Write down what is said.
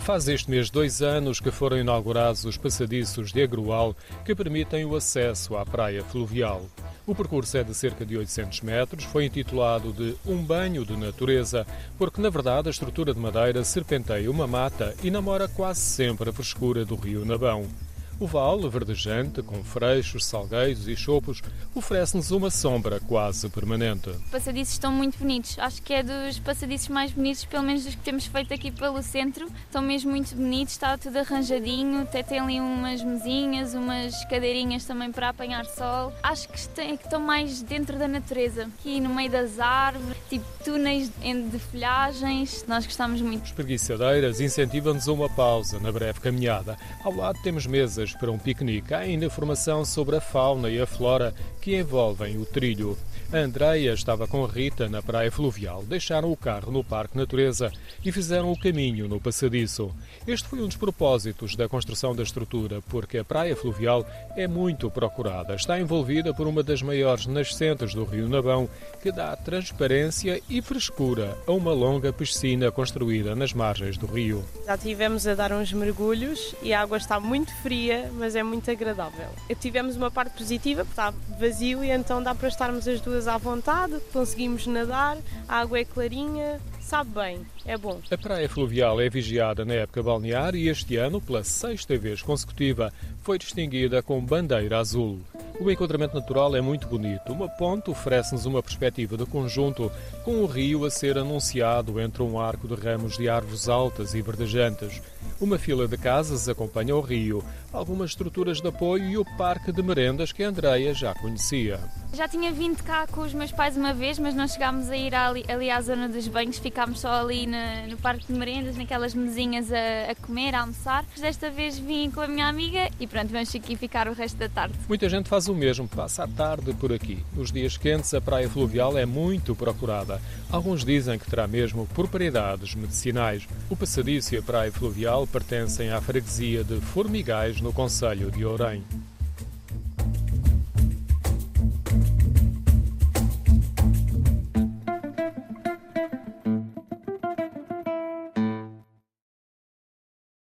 Faz este mês dois anos que foram inaugurados os passadiços de Agrual que permitem o acesso à praia fluvial. O percurso é de cerca de 800 metros, foi intitulado de Um Banho de Natureza, porque na verdade a estrutura de madeira serpenteia uma mata e namora quase sempre a frescura do rio Nabão. O vale, verdejante, com freixos, salgueiros e chopos, oferece-nos uma sombra quase permanente. Os passadiços estão muito bonitos. Acho que é dos passadiços mais bonitos, pelo menos dos que temos feito aqui pelo centro. Estão mesmo muito bonitos, está tudo arranjadinho. Até tem ali umas mesinhas, umas cadeirinhas também para apanhar sol. Acho que estão mais dentro da natureza, aqui no meio das árvores, tipo túneis de folhagens. Nós gostamos muito. Os preguiçadeiras incentivam-nos a uma pausa na breve caminhada. Ao lado temos mesas para um piquenique. Há ainda informação sobre a fauna e a flora que envolvem o trilho. A Andreia estava com Rita na praia fluvial. Deixaram o carro no Parque Natureza e fizeram o caminho no passadiço. Este foi um dos propósitos da construção da estrutura, porque a praia fluvial é muito procurada. Está envolvida por uma das maiores nascentes do Rio Nabão, que dá transparência e frescura a uma longa piscina construída nas margens do rio. Já tivemos a dar uns mergulhos e a água está muito fria, mas é muito agradável. Tivemos uma parte positiva, porque está vazio e então dá para estarmos as duas à vontade, conseguimos nadar, a água é clarinha, sabe bem, é bom. A praia fluvial é vigiada na época balnear e este ano, pela sexta vez consecutiva, foi distinguida com bandeira azul. O enquadramento natural é muito bonito. Uma ponte oferece-nos uma perspectiva de conjunto, com o rio a ser anunciado entre um arco de ramos de árvores altas e verdejantes. Uma fila de casas acompanha o rio, algumas estruturas de apoio e o parque de merendas que Andreia já conhecia. Já tinha vindo cá com os meus pais uma vez, mas não chegámos a ir ali, ali à zona dos banhos, ficámos só ali no parque de merendas, naquelas mesinhas a, a, comer, a almoçar. Desta vez vim com a minha amiga e pronto, vamos aqui ficar o resto da tarde. Muita gente faz o mesmo, passa a tarde por aqui. Nos dias quentes, a praia fluvial é muito procurada. Alguns dizem que terá mesmo propriedades medicinais. O passadiço e a praia fluvial pertencem à freguesia de Formigais, no Conselho de Ourém.